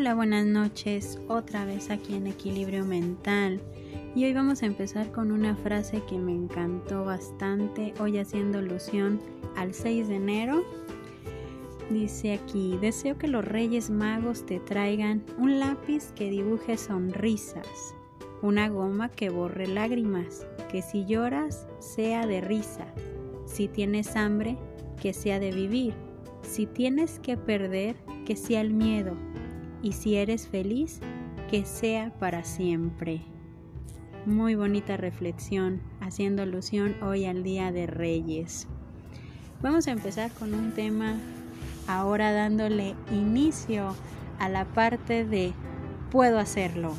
Hola, buenas noches. Otra vez aquí en Equilibrio Mental. Y hoy vamos a empezar con una frase que me encantó bastante, hoy haciendo alusión al 6 de enero. Dice aquí, deseo que los Reyes Magos te traigan un lápiz que dibuje sonrisas, una goma que borre lágrimas, que si lloras sea de risa, si tienes hambre, que sea de vivir, si tienes que perder, que sea el miedo, y si eres feliz, que sea para siempre. Muy bonita reflexión, haciendo alusión hoy al Día de Reyes. Vamos a empezar con un tema ahora dándole inicio a la parte de puedo hacerlo.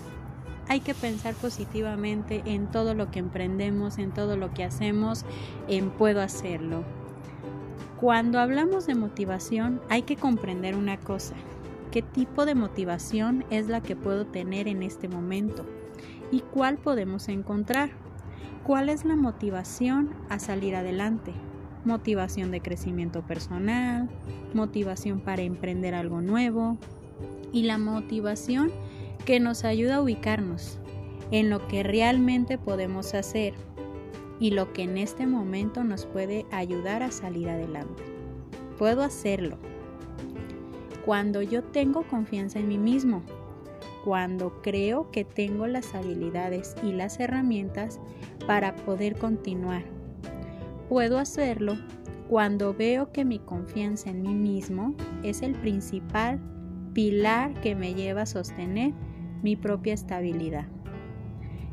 Hay que pensar positivamente en todo lo que emprendemos, en todo lo que hacemos, en puedo hacerlo. Cuando hablamos de motivación hay que comprender una cosa, qué tipo de motivación es la que puedo tener en este momento y cuál podemos encontrar. ¿Cuál es la motivación a salir adelante? Motivación de crecimiento personal, motivación para emprender algo nuevo y la motivación que nos ayuda a ubicarnos en lo que realmente podemos hacer y lo que en este momento nos puede ayudar a salir adelante. Puedo hacerlo, cuando yo tengo confianza en mí mismo, cuando creo que tengo las habilidades y las herramientas para poder continuar. Puedo hacerlo cuando veo que mi confianza en mí mismo es el principal pilar que me lleva a sostener mi propia estabilidad.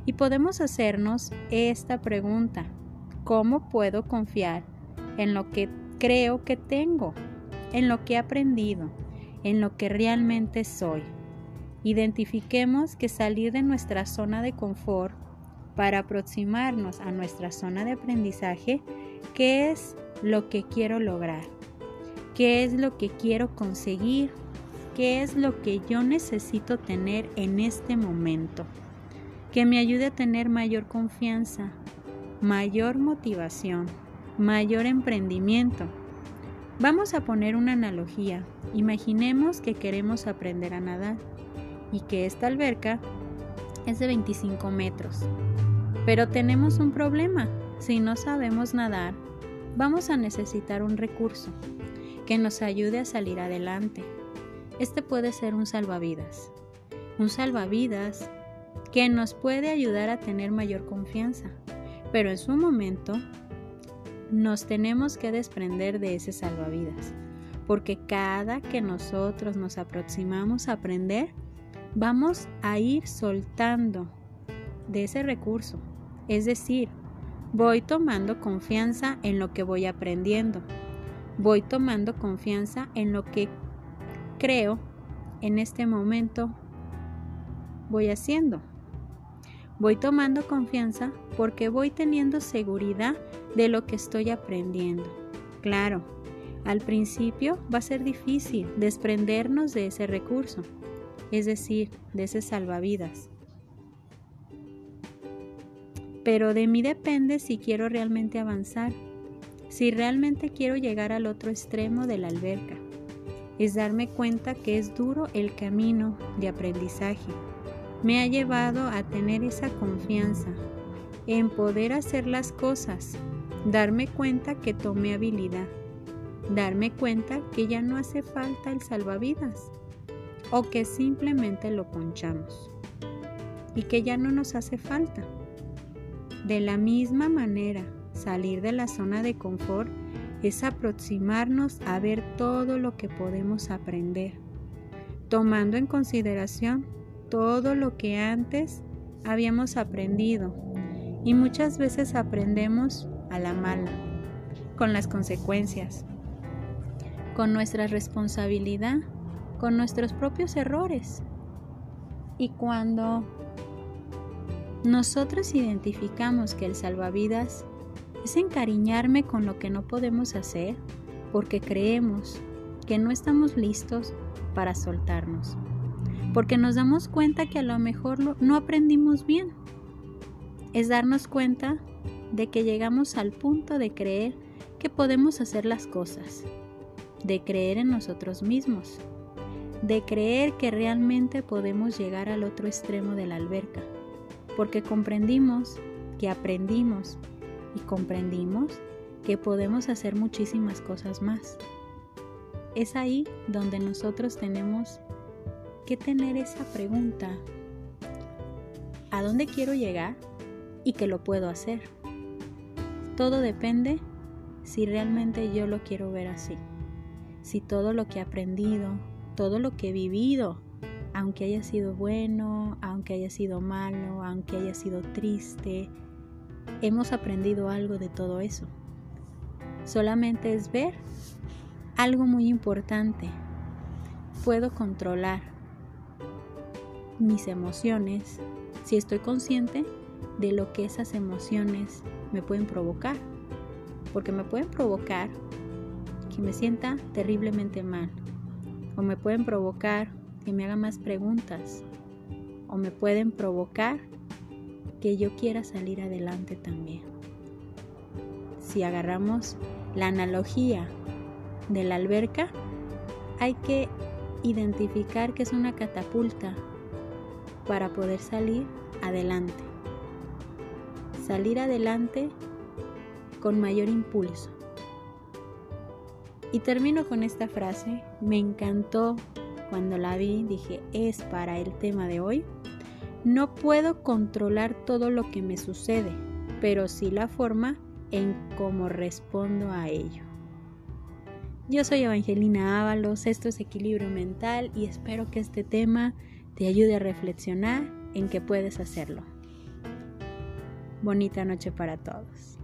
Y podemos hacernos esta pregunta, ¿cómo puedo confiar en lo que creo que tengo, en lo que he aprendido, en lo que realmente soy. Identifiquemos que salir de nuestra zona de confort para aproximarnos a nuestra zona de aprendizaje, qué es lo que quiero lograr, qué es lo que quiero conseguir, qué es lo que yo necesito tener en este momento, que me ayude a tener mayor confianza, mayor motivación, mayor emprendimiento Vamos a poner una analogía. Imaginemos que queremos aprender a nadar y que esta alberca es de 25 metros. Pero tenemos un problema. Si no sabemos nadar, vamos a necesitar un recurso que nos ayude a salir adelante. Este puede ser un salvavidas. Un salvavidas que nos puede ayudar a tener mayor confianza. Pero en su momento nos tenemos que desprender de ese salvavidas, porque cada que nosotros nos aproximamos a aprender, vamos a ir soltando de ese recurso. Es decir, voy tomando confianza en lo que voy aprendiendo. Voy tomando confianza en lo que creo en este momento voy haciendo. Voy tomando confianza porque voy teniendo seguridad de lo que estoy aprendiendo. Claro, al principio va a ser difícil desprendernos de ese recurso, es decir, de ese salvavidas. Pero de mí depende si quiero realmente avanzar, si realmente quiero llegar al otro extremo de la alberca. Es darme cuenta que es duro el camino de aprendizaje me ha llevado a tener esa confianza en poder hacer las cosas, darme cuenta que tomé habilidad, darme cuenta que ya no hace falta el salvavidas o que simplemente lo ponchamos y que ya no nos hace falta. De la misma manera, salir de la zona de confort es aproximarnos a ver todo lo que podemos aprender, tomando en consideración todo lo que antes habíamos aprendido y muchas veces aprendemos a la mala, con las consecuencias, con nuestra responsabilidad, con nuestros propios errores. Y cuando nosotros identificamos que el salvavidas es encariñarme con lo que no podemos hacer porque creemos que no estamos listos para soltarnos porque nos damos cuenta que a lo mejor no aprendimos bien. Es darnos cuenta de que llegamos al punto de creer que podemos hacer las cosas, de creer en nosotros mismos, de creer que realmente podemos llegar al otro extremo de la alberca, porque comprendimos que aprendimos y comprendimos que podemos hacer muchísimas cosas más. Es ahí donde nosotros tenemos que tener esa pregunta, ¿a dónde quiero llegar y qué lo puedo hacer? Todo depende si realmente yo lo quiero ver así. Si todo lo que he aprendido, todo lo que he vivido, aunque haya sido bueno, aunque haya sido malo, aunque haya sido triste, hemos aprendido algo de todo eso. Solamente es ver algo muy importante. Puedo controlar mis emociones si estoy consciente de lo que esas emociones me pueden provocar. Porque me pueden provocar que me sienta terriblemente mal. O me pueden provocar que me haga más preguntas. O me pueden provocar que yo quiera salir adelante también. Si agarramos la analogía de la alberca, hay que identificar que es una catapulta para poder salir adelante. Salir adelante con mayor impulso. Y termino con esta frase, me encantó cuando la vi, dije, es para el tema de hoy. No puedo controlar todo lo que me sucede, pero sí la forma en cómo respondo a ello. Yo soy Evangelina Ábalos, esto es Equilibrio Mental y espero que este tema te ayude a reflexionar en que puedes hacerlo. Bonita noche para todos.